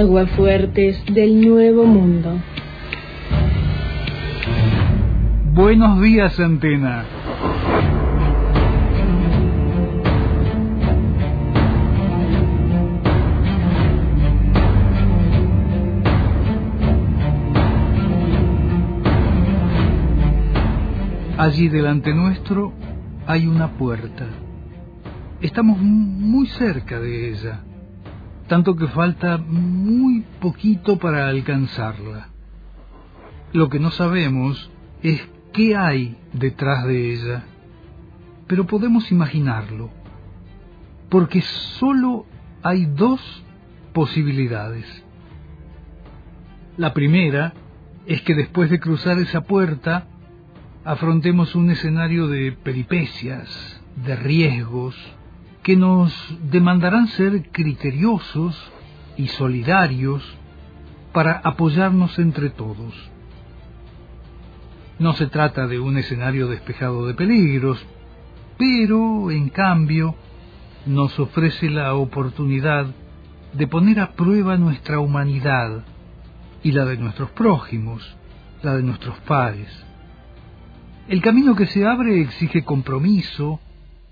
Aguafuertes del Nuevo Mundo. Buenos días, Antena. Allí delante nuestro hay una puerta. Estamos muy cerca de ella, tanto que falta muy poquito para alcanzarla. Lo que no sabemos es qué hay detrás de ella, pero podemos imaginarlo, porque solo hay dos posibilidades. La primera es que después de cruzar esa puerta afrontemos un escenario de peripecias, de riesgos, que nos demandarán ser criteriosos y solidarios para apoyarnos entre todos. No se trata de un escenario despejado de peligros, pero, en cambio, nos ofrece la oportunidad de poner a prueba nuestra humanidad y la de nuestros prójimos, la de nuestros pares. El camino que se abre exige compromiso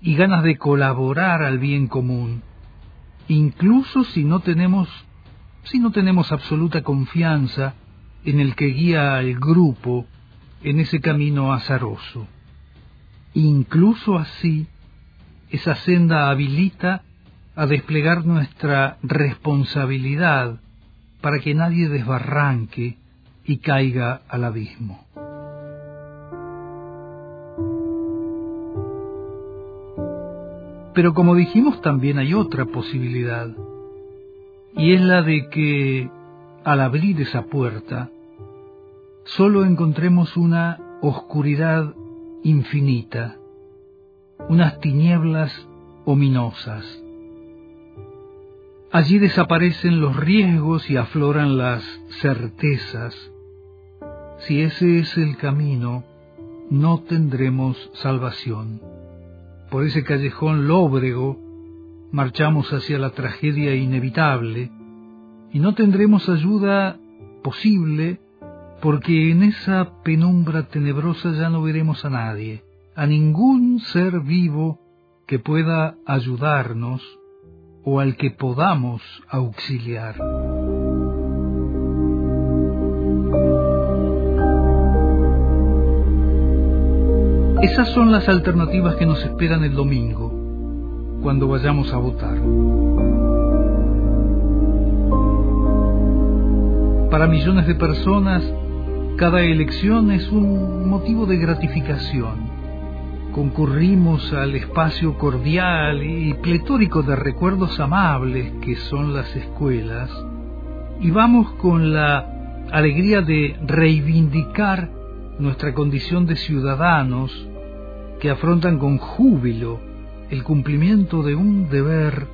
y ganas de colaborar al bien común, incluso si no tenemos si no tenemos absoluta confianza en el que guía al grupo en ese camino azaroso. Incluso así, esa senda habilita a desplegar nuestra responsabilidad para que nadie desbarranque y caiga al abismo. Pero como dijimos, también hay otra posibilidad, y es la de que al abrir esa puerta, solo encontremos una oscuridad infinita, unas tinieblas ominosas. Allí desaparecen los riesgos y afloran las certezas. Si ese es el camino, no tendremos salvación por ese callejón lóbrego, marchamos hacia la tragedia inevitable y no tendremos ayuda posible porque en esa penumbra tenebrosa ya no veremos a nadie, a ningún ser vivo que pueda ayudarnos o al que podamos auxiliar. Esas son las alternativas que nos esperan el domingo, cuando vayamos a votar. Para millones de personas, cada elección es un motivo de gratificación. Concurrimos al espacio cordial y pletórico de recuerdos amables que son las escuelas y vamos con la alegría de reivindicar nuestra condición de ciudadanos que afrontan con júbilo el cumplimiento de un deber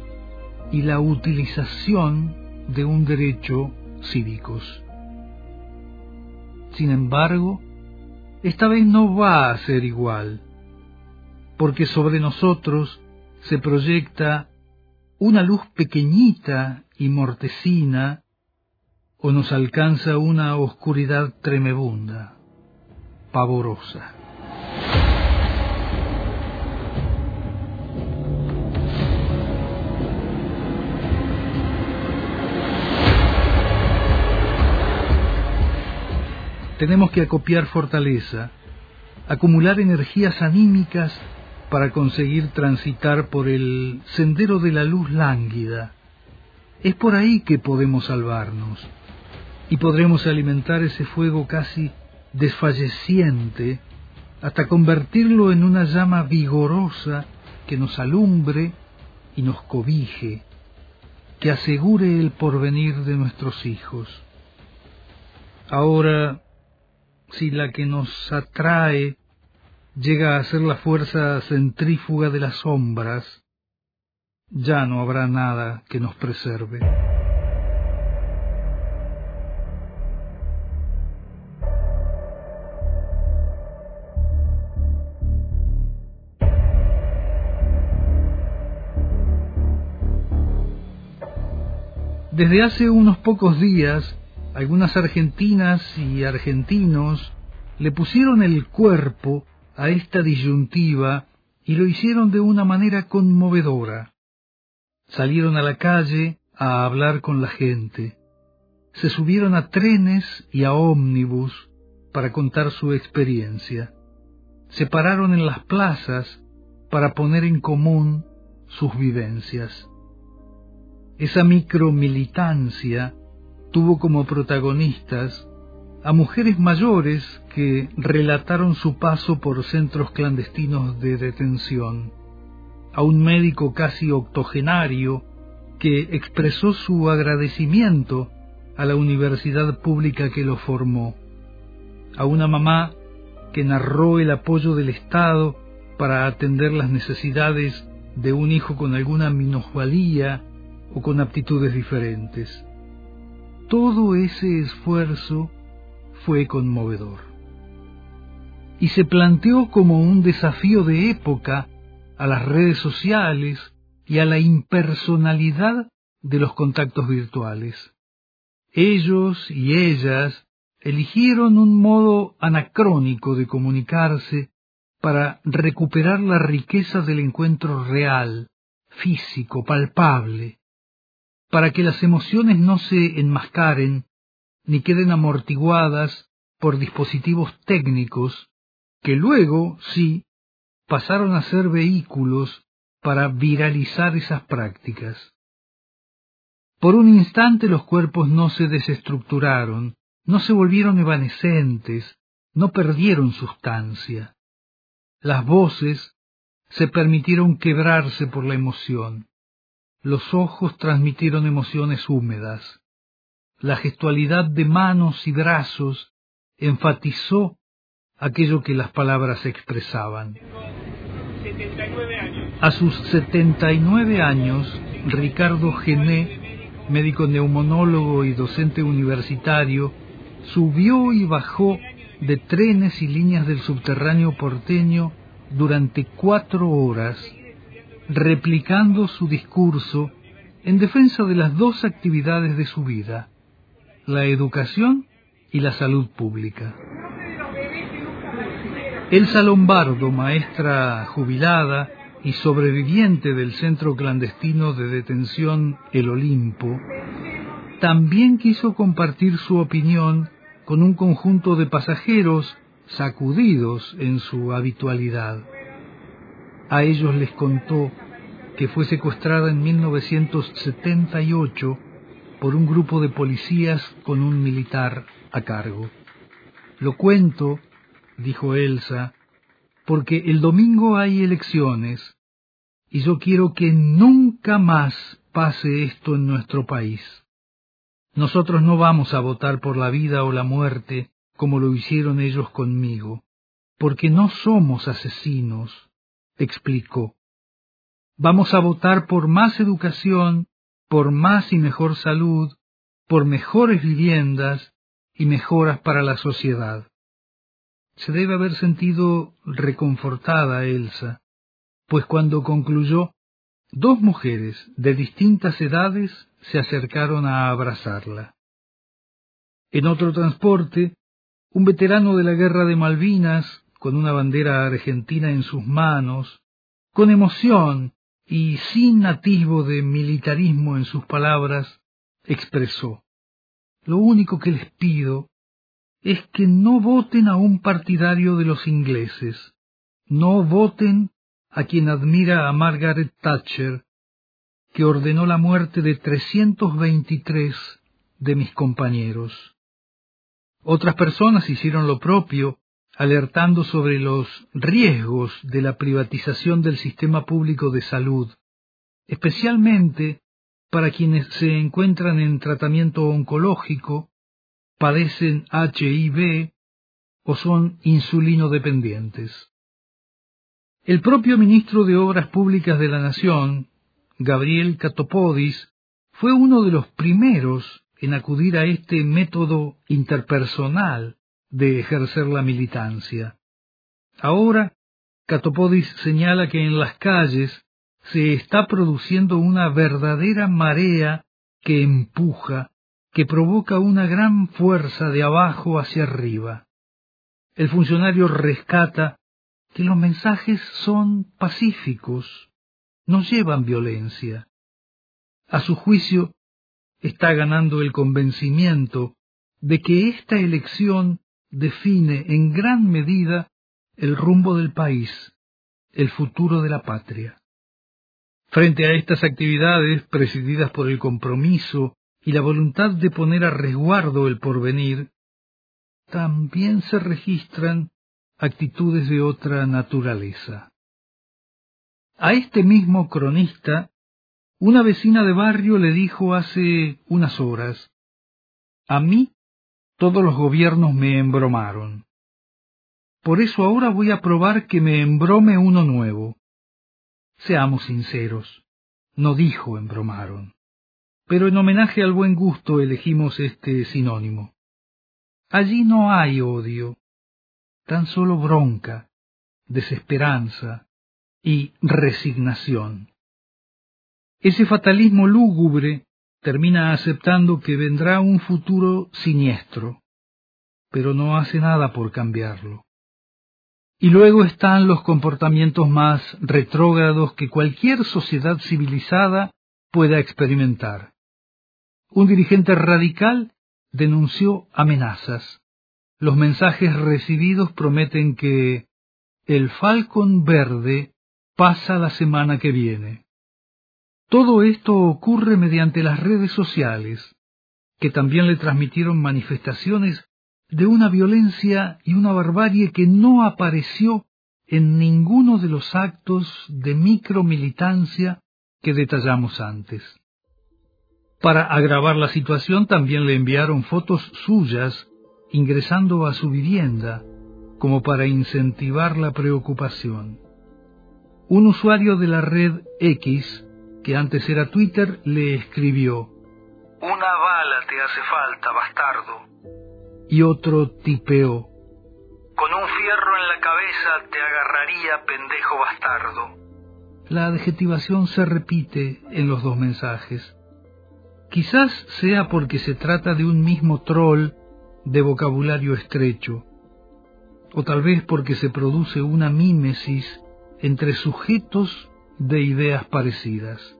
y la utilización de un derecho cívicos. Sin embargo, esta vez no va a ser igual, porque sobre nosotros se proyecta una luz pequeñita y mortecina o nos alcanza una oscuridad tremebunda, pavorosa. Tenemos que acopiar fortaleza, acumular energías anímicas para conseguir transitar por el sendero de la luz lánguida. Es por ahí que podemos salvarnos y podremos alimentar ese fuego casi desfalleciente hasta convertirlo en una llama vigorosa que nos alumbre y nos cobije, que asegure el porvenir de nuestros hijos. Ahora si la que nos atrae llega a ser la fuerza centrífuga de las sombras, ya no habrá nada que nos preserve. Desde hace unos pocos días, algunas argentinas y argentinos le pusieron el cuerpo a esta disyuntiva y lo hicieron de una manera conmovedora. Salieron a la calle a hablar con la gente. Se subieron a trenes y a ómnibus para contar su experiencia. Se pararon en las plazas para poner en común sus vivencias. Esa micromilitancia tuvo como protagonistas a mujeres mayores que relataron su paso por centros clandestinos de detención, a un médico casi octogenario que expresó su agradecimiento a la universidad pública que lo formó, a una mamá que narró el apoyo del Estado para atender las necesidades de un hijo con alguna minusvalía o con aptitudes diferentes. Todo ese esfuerzo fue conmovedor. Y se planteó como un desafío de época a las redes sociales y a la impersonalidad de los contactos virtuales. Ellos y ellas eligieron un modo anacrónico de comunicarse para recuperar la riqueza del encuentro real, físico, palpable, para que las emociones no se enmascaren ni queden amortiguadas por dispositivos técnicos que luego, sí, pasaron a ser vehículos para viralizar esas prácticas. Por un instante los cuerpos no se desestructuraron, no se volvieron evanescentes, no perdieron sustancia. Las voces se permitieron quebrarse por la emoción. Los ojos transmitieron emociones húmedas. La gestualidad de manos y brazos enfatizó aquello que las palabras expresaban. A sus 79 años, Ricardo Gené, médico neumonólogo y docente universitario, subió y bajó de trenes y líneas del subterráneo porteño durante cuatro horas, replicando su discurso en defensa de las dos actividades de su vida, la educación y la salud pública. Elsa Lombardo, maestra jubilada y sobreviviente del centro clandestino de detención El Olimpo, también quiso compartir su opinión con un conjunto de pasajeros sacudidos en su habitualidad. A ellos les contó que fue secuestrada en 1978 por un grupo de policías con un militar a cargo. Lo cuento, dijo Elsa, porque el domingo hay elecciones y yo quiero que nunca más pase esto en nuestro país. Nosotros no vamos a votar por la vida o la muerte como lo hicieron ellos conmigo, porque no somos asesinos, explicó. Vamos a votar por más educación, por más y mejor salud, por mejores viviendas y mejoras para la sociedad. Se debe haber sentido reconfortada Elsa, pues cuando concluyó, dos mujeres de distintas edades se acercaron a abrazarla. En otro transporte, un veterano de la guerra de Malvinas, con una bandera argentina en sus manos, con emoción y sin atisbo de militarismo en sus palabras, expresó, Lo único que les pido es que no voten a un partidario de los ingleses, no voten a quien admira a Margaret Thatcher, que ordenó la muerte de 323 de mis compañeros. Otras personas hicieron lo propio, alertando sobre los riesgos de la privatización del sistema público de salud, especialmente para quienes se encuentran en tratamiento oncológico, padecen HIV o son insulinodependientes. El propio ministro de Obras Públicas de la Nación, Gabriel Catopodis, fue uno de los primeros en acudir a este método interpersonal de ejercer la militancia. Ahora, Catopodis señala que en las calles se está produciendo una verdadera marea que empuja, que provoca una gran fuerza de abajo hacia arriba. El funcionario rescata que los mensajes son pacíficos, no llevan violencia. A su juicio, está ganando el convencimiento de que esta elección define en gran medida el rumbo del país, el futuro de la patria. Frente a estas actividades, presididas por el compromiso y la voluntad de poner a resguardo el porvenir, también se registran actitudes de otra naturaleza. A este mismo cronista, una vecina de barrio le dijo hace unas horas, a mí todos los gobiernos me embromaron. Por eso ahora voy a probar que me embrome uno nuevo. Seamos sinceros, no dijo embromaron, pero en homenaje al buen gusto elegimos este sinónimo. Allí no hay odio, tan solo bronca, desesperanza y resignación. Ese fatalismo lúgubre termina aceptando que vendrá un futuro siniestro, pero no hace nada por cambiarlo. Y luego están los comportamientos más retrógrados que cualquier sociedad civilizada pueda experimentar. Un dirigente radical denunció amenazas, los mensajes recibidos prometen que el Falcon Verde pasa la semana que viene. Todo esto ocurre mediante las redes sociales, que también le transmitieron manifestaciones de una violencia y una barbarie que no apareció en ninguno de los actos de micromilitancia que detallamos antes. Para agravar la situación también le enviaron fotos suyas ingresando a su vivienda como para incentivar la preocupación. Un usuario de la red X, que antes era Twitter, le escribió, Una bala te hace falta, bastardo. Y otro tipeó, Con un fierro en la cabeza te agarraría, pendejo bastardo. La adjetivación se repite en los dos mensajes. Quizás sea porque se trata de un mismo troll de vocabulario estrecho, o tal vez porque se produce una mímesis entre sujetos de ideas parecidas.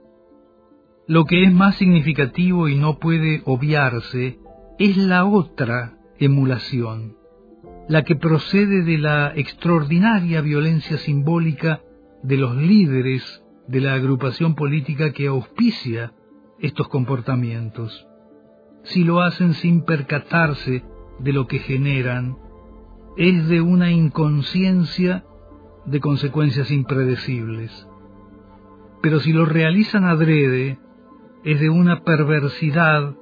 Lo que es más significativo y no puede obviarse es la otra emulación, la que procede de la extraordinaria violencia simbólica de los líderes de la agrupación política que auspicia estos comportamientos. Si lo hacen sin percatarse de lo que generan es de una inconsciencia de consecuencias impredecibles. Pero si lo realizan adrede, es de una perversidad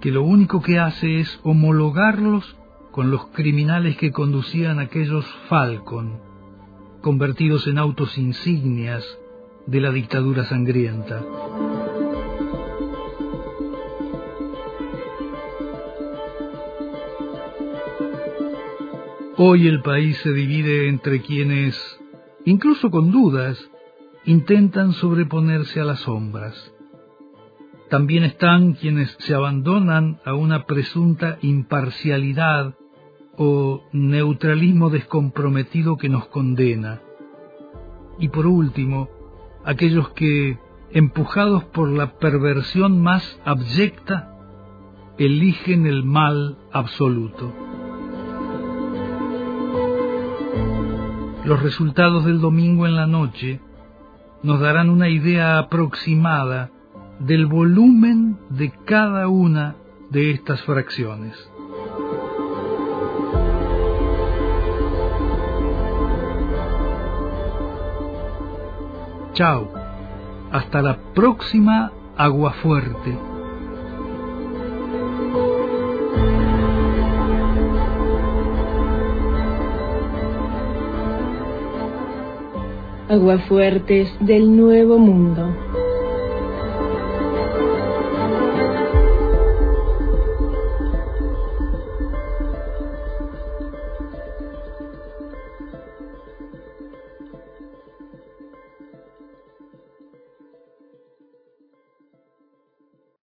que lo único que hace es homologarlos con los criminales que conducían aquellos Falcon, convertidos en autos insignias de la dictadura sangrienta. Hoy el país se divide entre quienes, incluso con dudas, intentan sobreponerse a las sombras. También están quienes se abandonan a una presunta imparcialidad o neutralismo descomprometido que nos condena. Y por último, aquellos que, empujados por la perversión más abyecta, eligen el mal absoluto. Los resultados del domingo en la noche nos darán una idea aproximada del volumen de cada una de estas fracciones. Chao. Hasta la próxima agua aguafuertes del Nuevo Mundo.